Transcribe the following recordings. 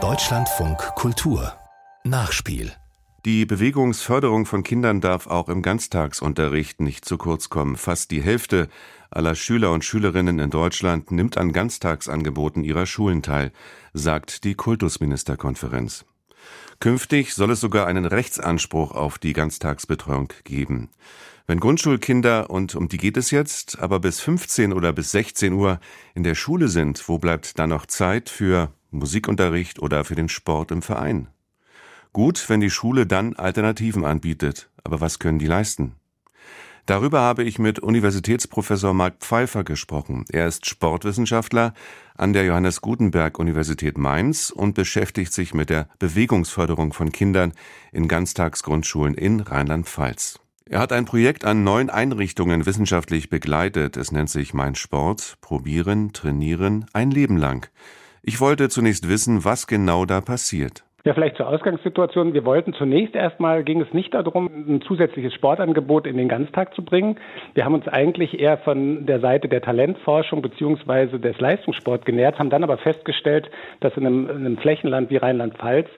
Deutschlandfunk Kultur Nachspiel die Bewegungsförderung von Kindern darf auch im Ganztagsunterricht nicht zu kurz kommen. Fast die Hälfte aller Schüler und Schülerinnen in Deutschland nimmt an Ganztagsangeboten ihrer Schulen teil, sagt die Kultusministerkonferenz. Künftig soll es sogar einen Rechtsanspruch auf die Ganztagsbetreuung geben. Wenn Grundschulkinder, und um die geht es jetzt, aber bis 15 oder bis 16 Uhr in der Schule sind, wo bleibt dann noch Zeit für Musikunterricht oder für den Sport im Verein? Gut, wenn die Schule dann Alternativen anbietet, aber was können die leisten? Darüber habe ich mit Universitätsprofessor Mark Pfeiffer gesprochen. Er ist Sportwissenschaftler an der Johannes Gutenberg Universität Mainz und beschäftigt sich mit der Bewegungsförderung von Kindern in Ganztagsgrundschulen in Rheinland-Pfalz. Er hat ein Projekt an neun Einrichtungen wissenschaftlich begleitet. Es nennt sich Mein Sport, Probieren, Trainieren, ein Leben lang. Ich wollte zunächst wissen, was genau da passiert. Ja, vielleicht zur Ausgangssituation. Wir wollten zunächst erstmal, ging es nicht darum, ein zusätzliches Sportangebot in den Ganztag zu bringen. Wir haben uns eigentlich eher von der Seite der Talentforschung beziehungsweise des Leistungssports genährt, haben dann aber festgestellt, dass in einem, in einem Flächenland wie Rheinland-Pfalz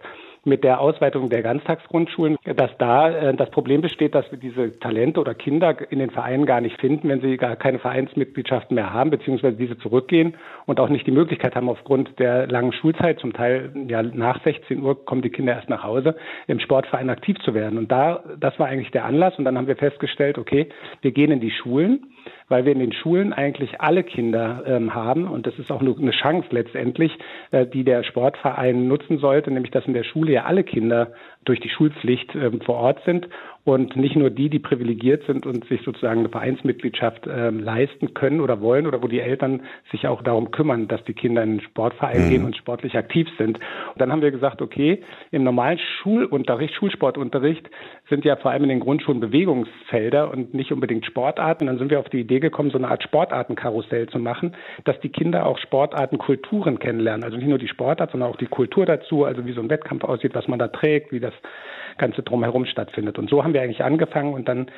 mit der Ausweitung der Ganztagsgrundschulen, dass da äh, das Problem besteht, dass wir diese Talente oder Kinder in den Vereinen gar nicht finden, wenn sie gar keine Vereinsmitgliedschaften mehr haben, beziehungsweise diese zurückgehen und auch nicht die Möglichkeit haben, aufgrund der langen Schulzeit, zum Teil ja nach 16 Uhr kommen die Kinder erst nach Hause, im Sportverein aktiv zu werden. Und da, das war eigentlich der Anlass. Und dann haben wir festgestellt, okay, wir gehen in die Schulen weil wir in den Schulen eigentlich alle Kinder ähm, haben. Und das ist auch nur eine Chance letztendlich, äh, die der Sportverein nutzen sollte, nämlich dass in der Schule ja alle Kinder durch die Schulpflicht ähm, vor Ort sind und nicht nur die, die privilegiert sind und sich sozusagen eine Vereinsmitgliedschaft ähm, leisten können oder wollen oder wo die Eltern sich auch darum kümmern, dass die Kinder in den Sportverein mhm. gehen und sportlich aktiv sind. Und dann haben wir gesagt, okay, im normalen Schulunterricht, Schulsportunterricht sind ja vor allem in den Grundschulen Bewegungsfelder und nicht unbedingt Sportarten. Dann sind wir auf die Idee gekommen, so eine Art Sportartenkarussell zu machen, dass die Kinder auch Sportartenkulturen kennenlernen. Also nicht nur die Sportart, sondern auch die Kultur dazu, also wie so ein Wettkampf aussieht, was man da trägt, wie das Ganze drumherum stattfindet. Und so haben wir eigentlich angefangen und dann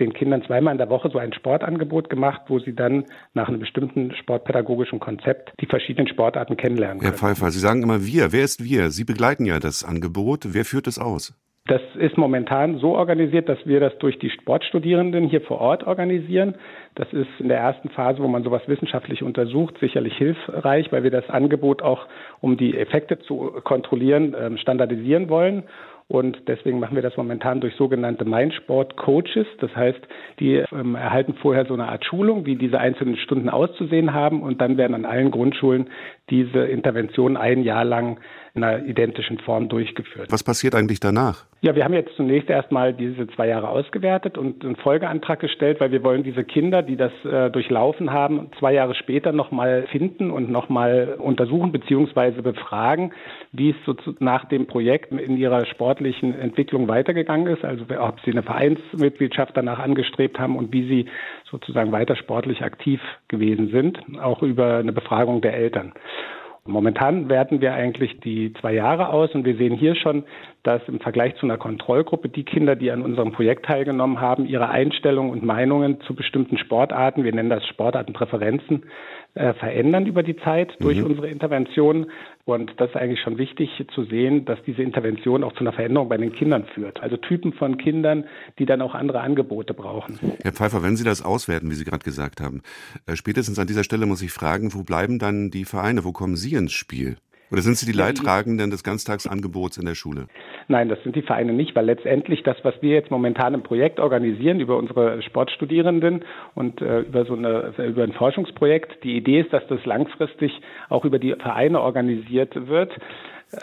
den Kindern zweimal in der Woche so ein Sportangebot gemacht, wo sie dann nach einem bestimmten sportpädagogischen Konzept die verschiedenen Sportarten kennenlernen können. Herr Pfeiffer, Sie sagen immer wir. Wer ist wir? Sie begleiten ja das Angebot. Wer führt es aus? Das ist momentan so organisiert, dass wir das durch die Sportstudierenden hier vor Ort organisieren. Das ist in der ersten Phase, wo man sowas wissenschaftlich untersucht, sicherlich hilfreich, weil wir das Angebot auch, um die Effekte zu kontrollieren, ähm, standardisieren wollen. Und deswegen machen wir das momentan durch sogenannte Mindsport-Coaches. Das heißt, die ähm, erhalten vorher so eine Art Schulung, wie diese einzelnen Stunden auszusehen haben. Und dann werden an allen Grundschulen diese Interventionen ein Jahr lang in einer identischen Form durchgeführt. Was passiert eigentlich danach? Ja, wir haben jetzt zunächst erstmal diese zwei Jahre ausgewertet und einen Folgeantrag gestellt, weil wir wollen diese Kinder, die das äh, durchlaufen haben, zwei Jahre später nochmal finden und nochmal untersuchen bzw. befragen, wie es so zu, nach dem Projekt in ihrer sportlichen Entwicklung weitergegangen ist, also ob sie eine Vereinsmitgliedschaft danach angestrebt haben und wie sie sozusagen weiter sportlich aktiv gewesen sind, auch über eine Befragung der Eltern. Momentan werten wir eigentlich die zwei Jahre aus und wir sehen hier schon, dass im Vergleich zu einer Kontrollgruppe die Kinder, die an unserem Projekt teilgenommen haben, ihre Einstellungen und Meinungen zu bestimmten Sportarten, wir nennen das Sportartenpräferenzen, äh, verändern über die Zeit durch mhm. unsere Intervention. Und das ist eigentlich schon wichtig zu sehen, dass diese Intervention auch zu einer Veränderung bei den Kindern führt. Also Typen von Kindern, die dann auch andere Angebote brauchen. Herr Pfeiffer, wenn Sie das auswerten, wie Sie gerade gesagt haben, äh, spätestens an dieser Stelle muss ich fragen, wo bleiben dann die Vereine? Wo kommen Sie ins Spiel? Oder sind Sie die Leidtragenden des Ganztagsangebots in der Schule? Nein, das sind die Vereine nicht, weil letztendlich das, was wir jetzt momentan im Projekt organisieren über unsere Sportstudierenden und äh, über so eine, über ein Forschungsprojekt, die Idee ist, dass das langfristig auch über die Vereine organisiert wird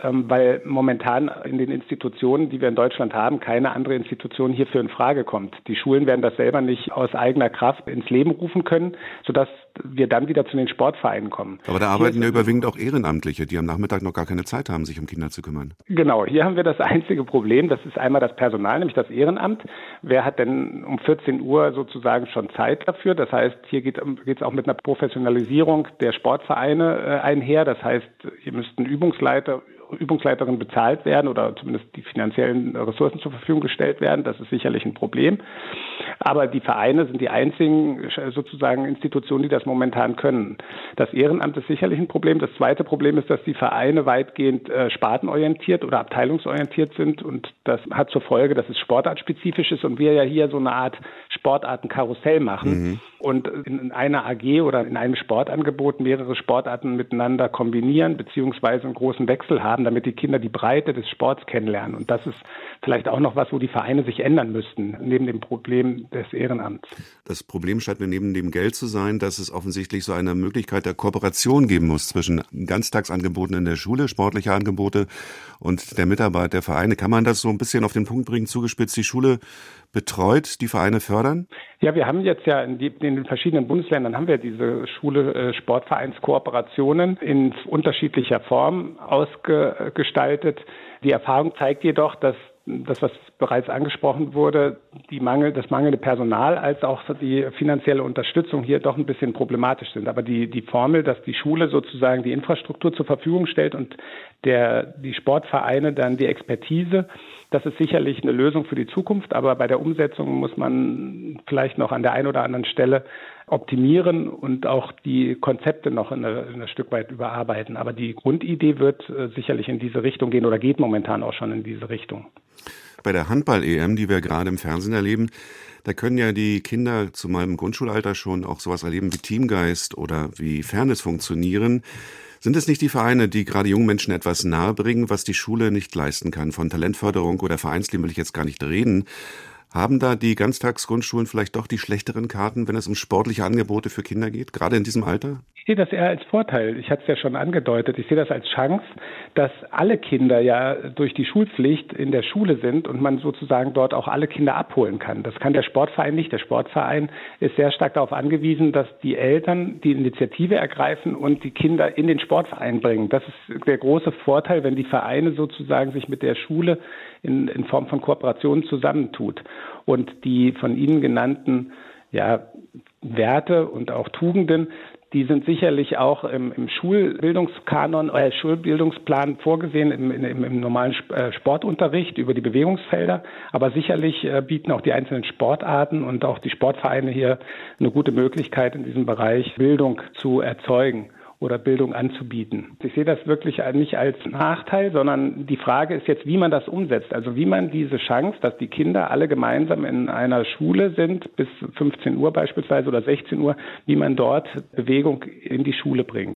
weil momentan in den Institutionen, die wir in Deutschland haben, keine andere Institution hierfür in Frage kommt. Die Schulen werden das selber nicht aus eigener Kraft ins Leben rufen können, sodass wir dann wieder zu den Sportvereinen kommen. Aber da arbeiten ja überwiegend auch Ehrenamtliche, die am Nachmittag noch gar keine Zeit haben, sich um Kinder zu kümmern. Genau, hier haben wir das einzige Problem, das ist einmal das Personal, nämlich das Ehrenamt. Wer hat denn um 14 Uhr sozusagen schon Zeit dafür? Das heißt, hier geht es auch mit einer Professionalisierung der Sportvereine äh, einher. Das heißt, hier müssten Übungsleiter Übungsleiterinnen bezahlt werden oder zumindest die finanziellen Ressourcen zur Verfügung gestellt werden. Das ist sicherlich ein Problem. Aber die Vereine sind die einzigen sozusagen Institutionen, die das momentan können. Das Ehrenamt ist sicherlich ein Problem. Das zweite Problem ist, dass die Vereine weitgehend äh, spartenorientiert oder abteilungsorientiert sind und das hat zur Folge, dass es sportartspezifisch ist und wir ja hier so eine Art Sportartenkarussell machen mhm. und in einer AG oder in einem Sportangebot mehrere Sportarten miteinander kombinieren beziehungsweise einen großen Wechsel haben, damit die Kinder die Breite des Sports kennenlernen. Und das ist vielleicht auch noch was, wo die Vereine sich ändern müssten, neben dem Problem des Ehrenamts. Das Problem scheint mir neben dem Geld zu sein, dass es offensichtlich so eine Möglichkeit der Kooperation geben muss zwischen Ganztagsangeboten in der Schule, sportliche Angebote und der Mitarbeit der Vereine. Kann man das so ein bisschen auf den Punkt bringen, zugespitzt? Die Schule betreut, die Vereine fördern? Ja, wir haben jetzt ja in, die, in den verschiedenen Bundesländern haben wir diese Schule äh, Sportvereinskooperationen in unterschiedlicher Form ausgestaltet. Die Erfahrung zeigt jedoch, dass das, was bereits angesprochen wurde, die Mangel, das mangelnde Personal als auch die finanzielle Unterstützung hier doch ein bisschen problematisch sind. Aber die, die Formel, dass die Schule sozusagen die Infrastruktur zur Verfügung stellt und der, die Sportvereine dann die Expertise, das ist sicherlich eine Lösung für die Zukunft. Aber bei der Umsetzung muss man vielleicht noch an der einen oder anderen Stelle optimieren und auch die Konzepte noch ein Stück weit überarbeiten. Aber die Grundidee wird äh, sicherlich in diese Richtung gehen oder geht momentan auch schon in diese Richtung. Bei der Handball-EM, die wir gerade im Fernsehen erleben, da können ja die Kinder zu meinem Grundschulalter schon auch sowas erleben wie Teamgeist oder wie Fairness funktionieren. Sind es nicht die Vereine, die gerade jungen Menschen etwas nahebringen, was die Schule nicht leisten kann? Von Talentförderung oder Vereinsleben will ich jetzt gar nicht reden. Haben da die Ganztagsgrundschulen vielleicht doch die schlechteren Karten, wenn es um sportliche Angebote für Kinder geht, gerade in diesem Alter? Ich sehe das eher als Vorteil. Ich hatte es ja schon angedeutet. Ich sehe das als Chance, dass alle Kinder ja durch die Schulpflicht in der Schule sind und man sozusagen dort auch alle Kinder abholen kann. Das kann der Sportverein nicht. Der Sportverein ist sehr stark darauf angewiesen, dass die Eltern die Initiative ergreifen und die Kinder in den Sportverein bringen. Das ist der große Vorteil, wenn die Vereine sozusagen sich mit der Schule in, in Form von Kooperationen zusammentut. Und die von Ihnen genannten ja, Werte und auch Tugenden, die sind sicherlich auch im, im Schulbildungskanon, äh, Schulbildungsplan vorgesehen, im, im, im normalen äh, Sportunterricht über die Bewegungsfelder. Aber sicherlich äh, bieten auch die einzelnen Sportarten und auch die Sportvereine hier eine gute Möglichkeit, in diesem Bereich Bildung zu erzeugen oder Bildung anzubieten. Ich sehe das wirklich nicht als Nachteil, sondern die Frage ist jetzt, wie man das umsetzt. Also wie man diese Chance, dass die Kinder alle gemeinsam in einer Schule sind, bis 15 Uhr beispielsweise oder 16 Uhr, wie man dort Bewegung in die Schule bringt.